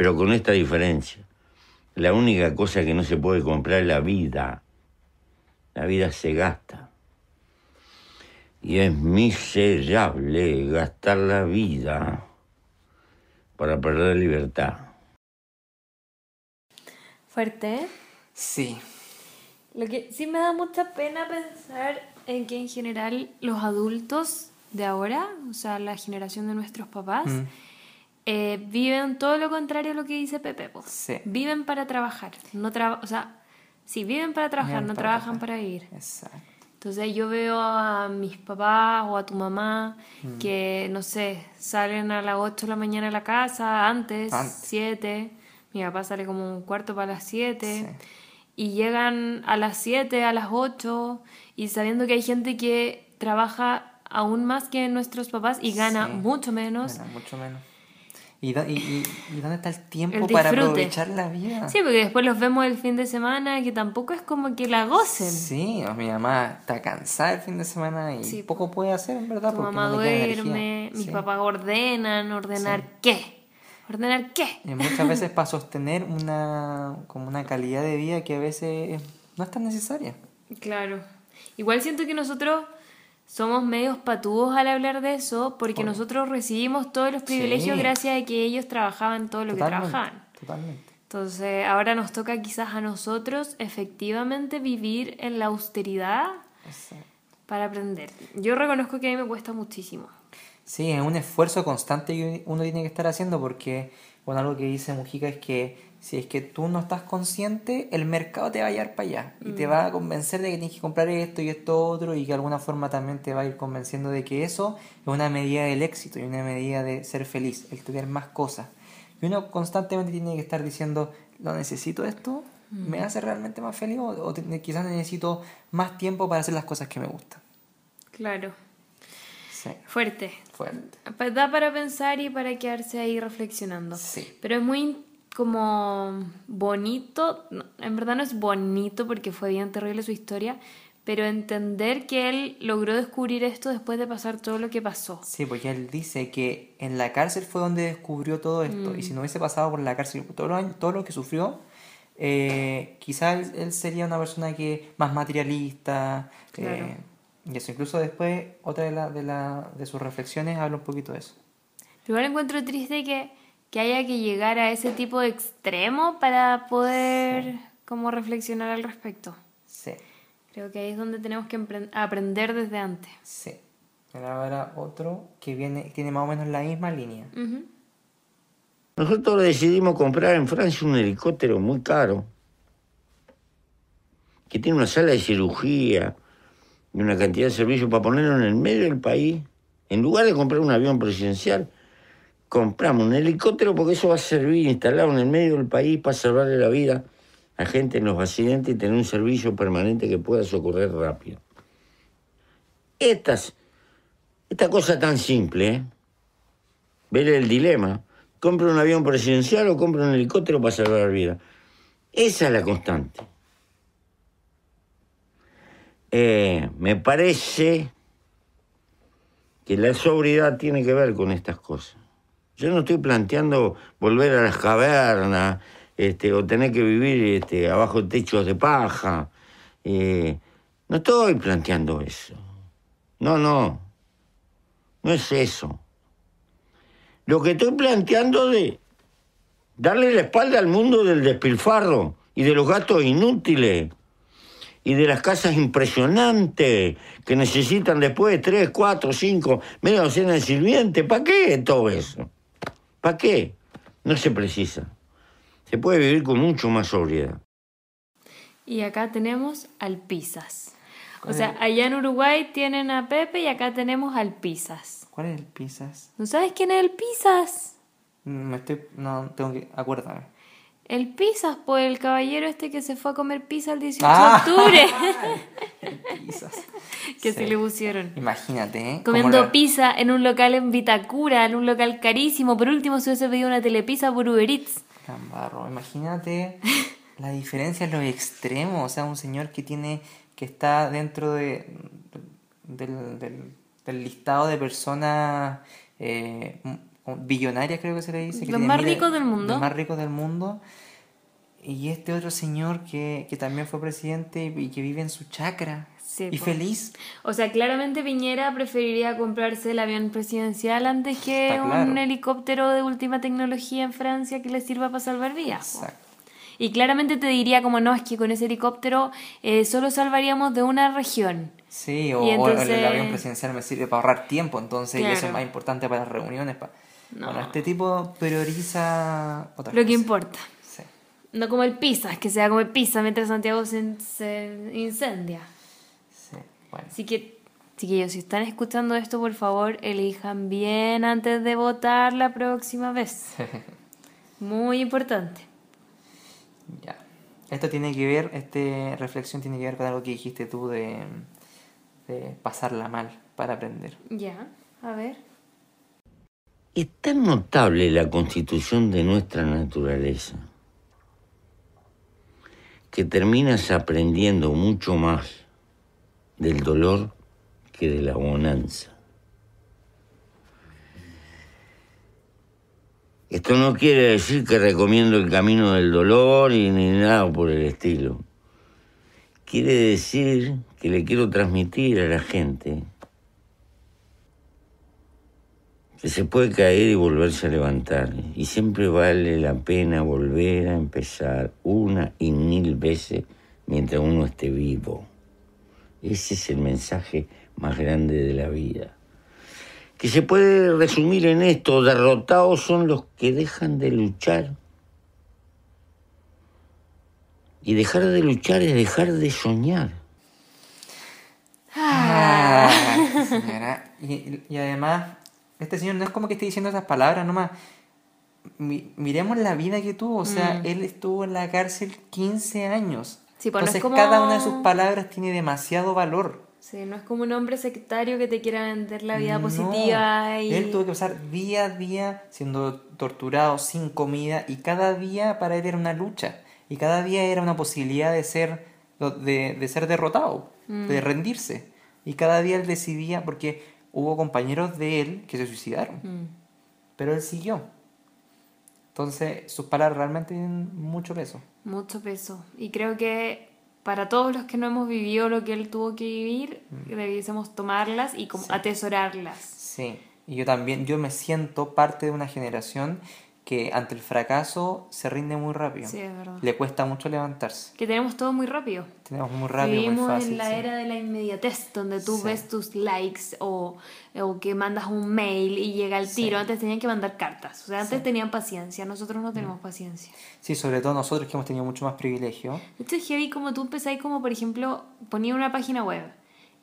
Pero con esta diferencia. La única cosa que no se puede comprar es la vida. La vida se gasta. Y es miserable gastar la vida para perder libertad. Fuerte. Sí. Lo que sí me da mucha pena pensar en que en general los adultos de ahora, o sea, la generación de nuestros papás, Mm. Eh, viven todo lo contrario a lo que dice Pepe. po. Sí. Viven para trabajar, no traba- o sea, sí, viven para trabajar, Viven no para trabajan trabajar. para vivir. Exacto. Entonces yo veo a mis papás o a tu mamá Mm. que, no sé, salen a las 8 de la mañana de la casa, antes, Antes. 7. Mi papá sale como un cuarto para las 7. Y llegan a las 7, a las 8. Y sabiendo que hay gente que trabaja aún más que nuestros papás y gana Sí. mucho menos. Gana mucho menos. ¿Y, do- y, y- y dónde está el tiempo El para aprovechar la vida? Sí, porque después los vemos el fin de semana que tampoco es como que la gocen. Sí, mi mamá está cansada el fin de semana y Sí. poco puede hacer, en verdad, Tu porque mamá no duerme, mis Sí. papás ordenan, ordenar qué. ¿Ordenar qué? Y muchas veces para sostener una, como una calidad de vida que a veces no es tan necesaria. Claro. Igual siento que nosotros somos medios patúos al hablar de eso, porque nosotros recibimos todos los privilegios Sí. gracias a que ellos trabajaban todo lo que trabajaban. Totalmente. Entonces, ahora nos toca quizás a nosotros efectivamente vivir en la austeridad para aprender. Yo reconozco que a mí me cuesta muchísimo. Sí, es un esfuerzo constante que uno tiene que estar haciendo porque, bueno, algo que dice Mujica es que si es que tú no estás consciente, el mercado te va a llevar para allá y te va a convencer de que tienes que comprar esto y esto otro y que de alguna forma también te va a ir convenciendo de que eso es una medida del éxito y una medida de ser feliz, el tener más cosas. Y uno constantemente tiene que estar diciendo, ¿lo necesito esto? ¿Me hace realmente más feliz o, o quizás necesito más tiempo para hacer las cosas que me gustan? Claro. Sí, Fuerte. fuerte. Pa- Da para pensar y para quedarse ahí reflexionando. Sí. Pero es muy como bonito, no, en verdad no es bonito porque fue bien terrible su historia, pero entender que él logró descubrir esto después de pasar todo lo que pasó. Sí, porque él dice que en la cárcel fue donde descubrió todo esto. Y si no hubiese pasado por la cárcel todo lo, todo lo que sufrió, eh, quizás él, él sería una persona que más materialista. Claro. eh, y eso, incluso después, otra de, la, de, la, de sus reflexiones habla un poquito de eso. Igual encuentro triste que, que haya que llegar a ese tipo de extremo para poder como reflexionar al respecto. Sí, Creo que ahí es donde tenemos que aprender desde antes. sí. Ahora otro que viene, tiene más o menos la misma línea. Nosotros decidimos comprar en Francia un helicóptero muy caro, que tiene una sala de cirugía y una cantidad de servicios para ponerlo en el medio del país. En lugar de comprar un avión presidencial, compramos un helicóptero porque eso va a servir instalado en el medio del país para salvarle la vida a gente en los accidentes y tener un servicio permanente que pueda socorrer rápido. Estas, esta cosa tan simple, ¿eh? ver el dilema. ¿Compro un avión presidencial o compro un helicóptero para salvar vidas? Esa es la constante. eh, me parece que la sobriedad tiene que ver con estas cosas. Yo no estoy planteando volver a las cavernas este, o tener que vivir este, abajo de techos de paja. Eh, no estoy planteando eso. No, no. No es eso. Lo que estoy planteando de darle la espalda al mundo del despilfarro y de los gastos inútiles y de las casas impresionantes que necesitan después de tres, cuatro, cinco, media docena de sirvientes. ¿Para qué todo eso? ¿Para qué? No se precisa. Se puede vivir con mucho más sobriedad. Y acá tenemos al Pisas. O sea, allá en Uruguay tienen a Pepe y acá tenemos al Pisas. ¿Cuál es el Pisas? ¿No sabes quién es el Pisas? Me estoy. No, tengo que. Acuérdame. El Pisas, pues el caballero este que se fue a comer pizza el 18 Ah. de octubre. El Pisas. que Sí. se le pusieron. Imagínate, ¿eh? Comiendo la- pizza en un local en Vitacura, en un local carísimo. Por último, se hubiese pedido una telepizza por Uber Eats. Cambarro, imagínate la diferencia en los extremos. O sea, un señor que tiene. que está dentro de. del, del, del listado de personas. eh, billonarias, creo que se le dice. que Los más ricos del mundo. Los más ricos del mundo. Y este otro señor que, que también fue presidente y, y que vive en su chacra. Sí, y feliz. O sea, claramente Piñera preferiría comprarse el avión presidencial antes que un helicóptero de última tecnología en Francia que le sirva para salvar vidas. Exacto. Y claramente te diría como no, es que con ese helicóptero eh, solo salvaríamos de una región. Sí, o, el- avión presidencial me sirve para ahorrar tiempo, entonces y eso es más importante para las reuniones. pa- No. Bueno, este tipo prioriza otras Lo que cosas. importa. Sí. No como el pizza, que se va a comer pizza mientras Santiago se, se incendia. Sí, bueno. Así que, chiquillos, si están escuchando esto, por favor, elijan bien antes de votar la próxima vez. Muy importante. Ya. Esto tiene que ver, esta reflexión tiene que ver con algo que dijiste tú de, de pasarla mal para aprender. Ya, a ver. Es tan notable la constitución de nuestra naturaleza que terminas aprendiendo mucho más del dolor que de la bonanza. Esto no quiere decir que recomiendo el camino del dolor y ni nada por el estilo. Quiere decir que le quiero transmitir a la gente que se puede caer y volverse a levantar. Y siempre vale la pena volver a empezar una y mil veces mientras uno esté vivo. Ese es el mensaje más grande de la vida. Que se puede resumir en esto, derrotados son los que dejan de luchar. Y dejar de luchar es dejar de soñar. Ah. Y, y además, este señor no es como que esté diciendo esas palabras nomás. Mi- miremos la vida que tuvo. O sea, Mm. él estuvo en la cárcel 15 años. Sí, pues no es Entonces, como- cada una de sus palabras tiene demasiado valor. Sí, no es como un hombre sectario que te quiera vender la vida No, positiva y... Él tuvo que pasar día a día siendo torturado, sin comida, y cada día para él era una lucha. Y cada día era una posibilidad de ser, de, de ser derrotado, Mm. de rendirse. Y cada día él decidía, porque hubo compañeros de él que se suicidaron, Mm. pero él siguió. Entonces, sus palabras realmente tienen mucho peso. Mucho peso. Y creo que para todos los que no hemos vivido lo que él tuvo que vivir, debiésemos tomarlas y como Mm. Sí. atesorarlas. Sí, y yo también, yo me siento parte de una generación que ante el fracaso se rinde muy rápido. Sí, es verdad. Le cuesta mucho levantarse. Que tenemos todo muy rápido. Tenemos muy rápido, muy Vivimos fácil. en la sí. era de la inmediatez, donde tú Sí. ves tus likes o, o que mandas un mail y llega Sí. tiro. Antes tenían que mandar cartas. O sea, antes tenían paciencia. Nosotros no tenemos Mm. paciencia. Sí, sobre todo nosotros que hemos tenido mucho más privilegio. Hecho, es heavy como tú empezáis como, por ejemplo, ponía una página web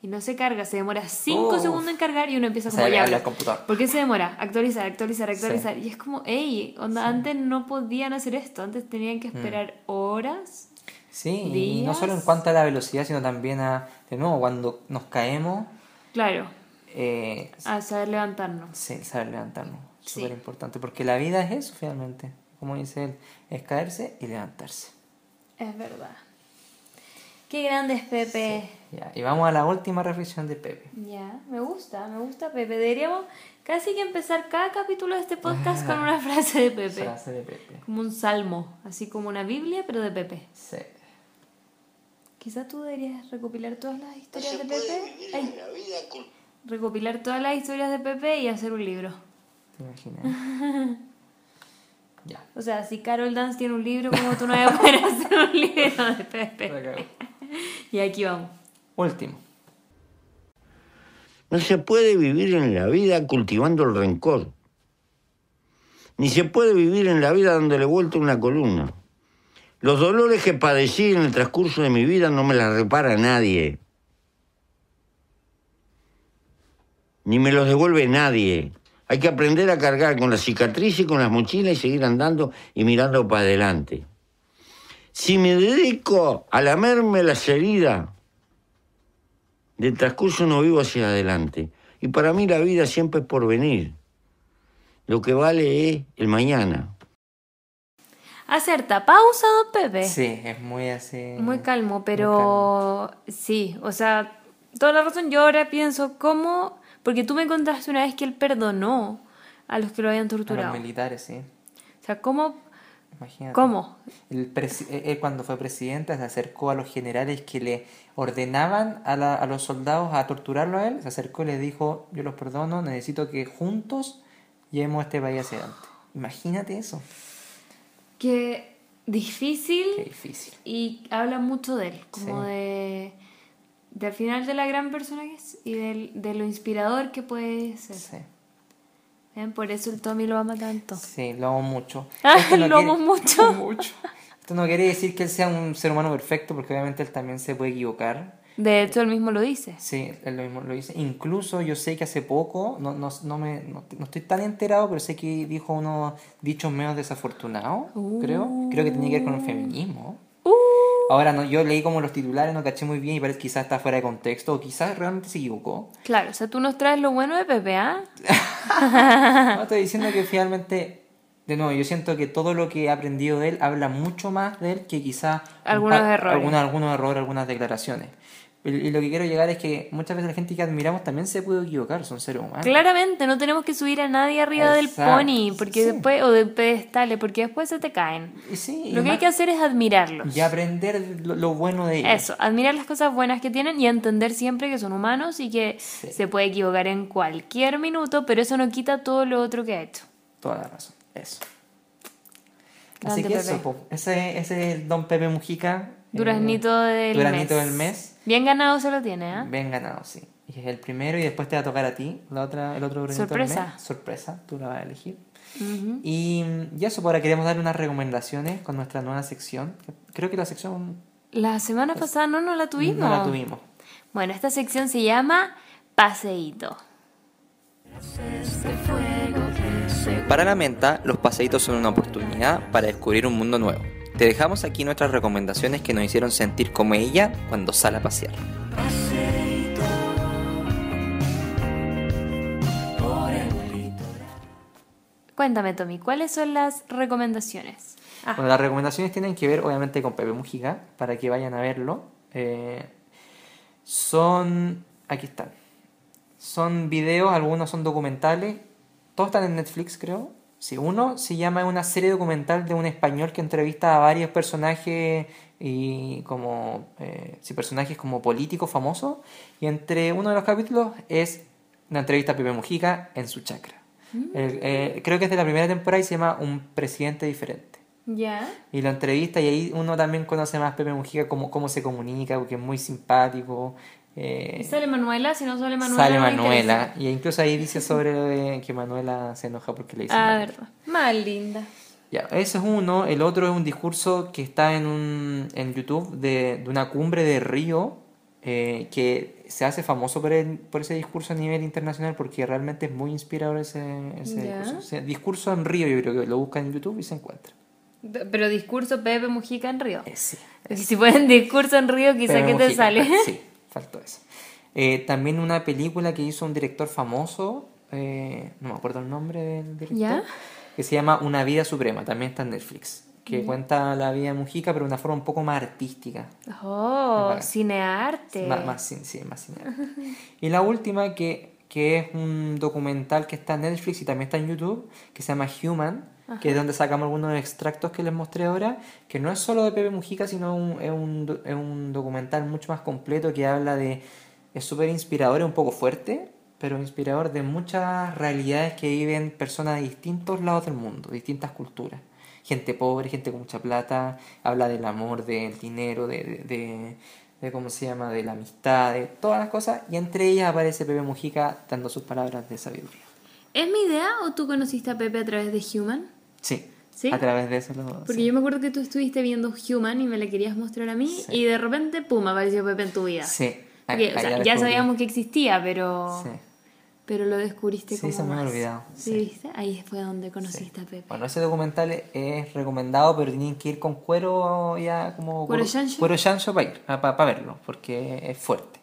y no se carga, se demora 5 Uf. segundos en cargar y uno empieza como ya. ¿Por qué se demora? Actualizar, actualizar, Sí. actualizar. Y es como, hey, onda, antes no podían hacer esto, antes tenían Mm. que esperar horas. Sí, y no días. solo en cuanto a la velocidad, sino también a, de nuevo, cuando nos caemos, Claro, eh, a saber levantarnos. sí, saber levantarnos. Sí. Súper importante, porque la vida es eso finalmente. Como dice él, es caerse y levantarse. Es verdad. Qué grande es Pepe. Ya, y vamos a la última reflexión de Pepe. Ya, me gusta, me gusta Pepe. Deberíamos casi que empezar cada capítulo de este podcast con una frase de Pepe. Frase de Pepe. Como un salmo, así como una Biblia, pero de Pepe. Sí. Quizás tú deberías recopilar todas las No historias se de puede Pepe. vivir Ay, en la vida con... recopilar todas las historias de Pepe y hacer un libro. ¿Te imaginas? ya. O sea, si Carol Dance tiene un libro, como tú no vas a poder hacer un libro de Pepe? cago. Y aquí vamos. Último. No se puede vivir en la vida cultivando el rencor. Ni se puede vivir en la vida dándole vuelta una columna. Los dolores que padecí en el transcurso de mi vida no me las repara nadie. Ni me los devuelve nadie. Hay que aprender a cargar con la cicatriz y con las mochilas y seguir andando y mirando para adelante. Si me dedico a lamerme las heridas, del transcurso no vivo hacia adelante. Y para mí la vida siempre es por venir. Lo que vale es el mañana. Acerta, pausa, don Pepe. Sí, es muy así. Muy calmo, pero sí, o sea, toda la razón. Yo ahora pienso cómo, porque tú me contaste una vez que él perdonó a los que lo habían A los torturado. militares, sí. O sea, ¿cómo? Imagínate. ¿Cómo? El él cuando fue presidente se acercó a los generales que le ordenaban a, la- a los soldados a torturarlo a él, se acercó y les dijo, yo los perdono, necesito que juntos llevemos este país hacia adelante. Imagínate eso. Qué difícil Qué difícil. y habla mucho de él, como Sí. de, de al final de la gran persona que es y del- de lo inspirador que puede ser. Sí, ¿Ven? Por eso el Tommy lo ama tanto. sí, lo amo mucho. Esto lo quiere- amo mucho. mucho. Esto no quiere decir que él sea un ser humano perfecto, porque obviamente él también se puede equivocar. De hecho, él mismo lo dice. Sí, él lo mismo lo dice. Incluso yo sé que hace poco, no, no, no, me, no, no estoy tan enterado, pero sé que dijo unos dichos menos desafortunados, creo. Creo que tenía que ver con el feminismo. Uh, Ahora, no, yo leí como los titulares, no caché muy bien y parece que quizás está fuera de contexto o quizás realmente se equivocó. claro, o sea, tú nos traes lo bueno de Pepe, ¿ah? No, estoy diciendo que finalmente, de nuevo, yo siento que todo lo que he aprendido de él habla mucho más de él que quizás... un Algunos errores. Algunos, algunos errores, algunas declaraciones. Y, y lo que quiero llegar es que muchas veces la gente que admiramos también se puede equivocar, son seres humanos. Claramente, no tenemos que subir a nadie arriba del pony, porque sí. después, o del pedestal, porque después se te caen. Sí, Lo que hay que hacer es admirarlos. y aprender lo, lo bueno de ellos. Eso, admirar las cosas buenas que tienen y entender siempre que son humanos y que Sí. se puede equivocar en cualquier minuto, pero eso no quita todo lo otro que ha hecho. Toda la razón. Eso. Grande Así que Pepe. eso. Ese, ese es el Don Pepe Mujica. Eh, Duraznito del mes. del mes. Bien ganado se lo tiene, ¿ah? Bien ganado, sí. Y es el primero y después te va a tocar a ti la otra, el otro Duranito del Sorpresa. mes. Sorpresa, tú la vas a elegir. Y, y eso, pues ahora queremos dar unas recomendaciones con nuestra nueva sección. Creo que la sección La semana pasada no, no la tuvimos. no la tuvimos. Bueno, esta sección se llama Paseíto. Para la menta, los paseitos son una oportunidad para descubrir un mundo nuevo. Te dejamos aquí nuestras recomendaciones que nos hicieron sentir como ella cuando sale a pasear. Cuéntame, Tommy, ¿cuáles son las recomendaciones? Ah, Bueno, las recomendaciones tienen que ver obviamente con Pepe Mujica, para que vayan a verlo. Eh, son... Aquí están. Son videos, algunos son documentales. Todos están en Netflix, creo. Sí, uno se llama una serie documental de un español que entrevista a varios personajes y como eh, sí, personajes como políticos famosos. Y entre uno de los capítulos es una entrevista a Pepe Mujica en su chacra. El- eh, creo que es de la primera temporada y se llama Un presidente diferente. ya. Y lo entrevista y ahí uno también conoce más a Pepe Mujica, cómo, cómo se comunica, porque es muy simpático. Eh, ¿Y sale Manuela? Si no sale Manuela. sale Manuela. Y incluso ahí dice sobre que Manuela se enoja porque le dicen Ah, verdad. Más linda. Ya, ese es uno. El otro es un discurso que está en, un, en YouTube de, de una cumbre de Río eh, que se hace famoso por, el- por ese discurso a nivel internacional porque realmente es muy inspirador ese, discurso. O sea, discurso en Río, yo creo que lo buscan en YouTube y se encuentra. Pero discurso Pepe Mujica en Río. Ese. Y si ponen discurso en Río, quizá Pepe que te Mujica, sale. Sí, faltó eso. Eh, también una película que hizo un director famoso, eh, no me acuerdo el nombre del director, ¿Ya? que se llama Una vida suprema, también está en Netflix. que cuenta la vida de Mujica, pero de una forma un poco más artística. Oh, cinearte. Más, más, sí, más cinearte. y la última, que, que es un documental que está en Netflix y también está en YouTube, que se llama Human, que es donde sacamos algunos extractos que les mostré ahora, que no es solo de Pepe Mujica, sino un- es, un, es un documental mucho más completo que habla de... Es súper inspirador, es un poco fuerte, pero inspirador de muchas realidades que viven personas de distintos lados del mundo, distintas culturas. Gente pobre, gente con mucha plata, habla del amor, del dinero, de, de, de- de cómo se llama, de la amistad, de todas las cosas, y entre ellas aparece Pepe Mujica dando sus palabras de sabiduría. ¿Es mi idea o tú conociste a Pepe a través de Human? Sí, ¿Sí? a través de eso lo... Porque sí. yo me acuerdo que tú estuviste viendo Human y me la querías mostrar a mí Sí. y de repente, pum, apareció Pepe en tu vida. Sí, Porque, o sea, ya sabíamos que existía, pero, Sí. pero lo descubriste Sí, como se me había más. olvidado, Sí. Ahí fue donde conociste a Pepe. Bueno, ese documental es recomendado, pero tienen que ir con cuero ya como... ¿Cuero chancho? Cuero chancho para ir, para, verlo, porque es fuerte.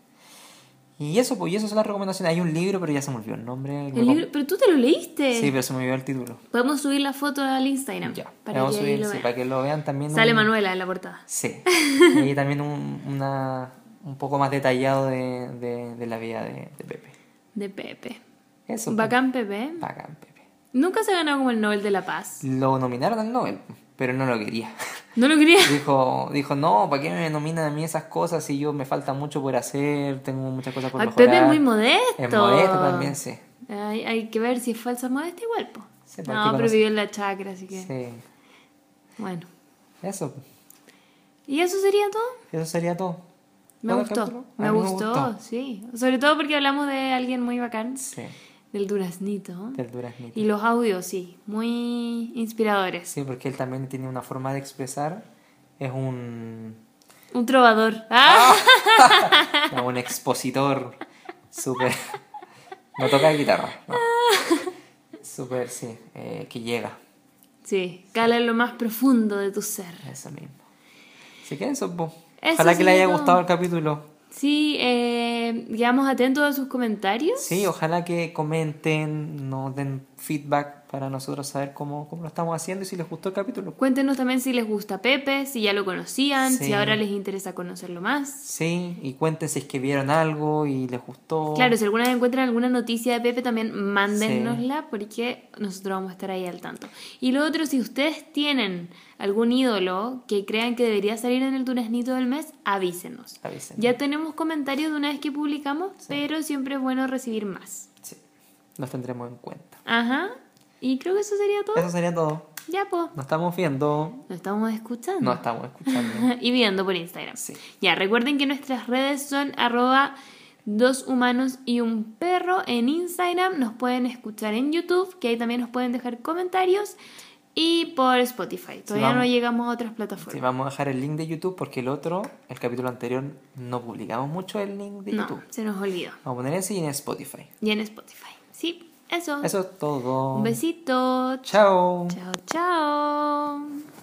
Y eso, pues, y eso son las recomendaciones. Hay un libro, pero ya se me olvidó el nombre. El libro, pero tú te lo leíste. Sí, pero se me olvidó el título. Podemos subir la foto al Instagram Ya, para vamos que subir, lo sí, vean. para que lo vean también. Sale un- Manuela en la portada. Sí. Y también un, una, un poco más detallado de, de, de la vida de, de Pepe. De Pepe. Eso. pues. Bacán Pepe. Bacán, Pepe. Nunca se ha ganado como el Nobel de la Paz. Lo nominaron al Nobel, pero él no lo quería. ¿No lo quería? Dijo, dijo, no, ¿para qué me nominan a mí esas cosas si yo me falta mucho por hacer, tengo muchas cosas por Ay, mejorar? Pepe es muy modesto. Es modesto también, sí. Hay, hay que ver si es falsa modesta igual, po. Sí, no, pero vivió en la chacra, así que... Sí. Bueno. Eso, ¿Y eso sería todo? eso sería todo. Me ¿Todo el gustó. capítulo? A Me gustó, sí. Sobre todo porque hablamos de alguien muy bacán. Sí, Del duraznito. del duraznito. Y los audios, sí. Muy inspiradores. Sí, porque él también tiene una forma de expresar. Es un, Un trovador. ¡Ah! como un expositor súper... No toca guitarra, no. Súper, sí, eh, que llega. Sí, cala en lo más profundo de tu ser. Eso mismo. Así que eso, po. Eso Ojalá que le haya gustado el capítulo. Sí, eh, quedamos atentos a sus comentarios. Sí, ojalá que comenten, nos den feedback para nosotros saber cómo, cómo lo estamos haciendo y si les gustó el capítulo. Cuéntenos también si les gusta Pepe, si ya lo conocían, Sí. si ahora les interesa conocerlo más. Sí, y cuenten si es que vieron algo y les gustó. Claro, si alguna vez encuentran alguna noticia de Pepe, también mándennosla porque nosotros vamos a estar ahí al tanto. Y lo otro, si ustedes tienen algún ídolo que crean que debería salir en el Duraznito del mes, avísenos. Avísenos. Ya tenemos comentarios de una vez que publicamos, pero siempre es bueno recibir más. Sí, los tendremos en cuenta. Ajá. Y creo que eso sería todo. Eso sería todo. Ya, pues. Nos estamos viendo. Nos estamos escuchando. No estamos escuchando. y viendo por Instagram. Sí. Ya, recuerden que nuestras redes son arroba dos humanos y un perro en Instagram. Nos pueden escuchar en YouTube, que ahí también nos pueden dejar comentarios. Y por Spotify. Todavía vamos. no llegamos a otras Sí, plataformas. vamos a dejar el link de YouTube porque el otro, el capítulo anterior, no publicamos mucho el link de no, YouTube. se nos olvidó. Vamos a poner ese y en Spotify. Y en Spotify. Sí, eso. Eso es todo. Un besito. Chao. Chao, chao.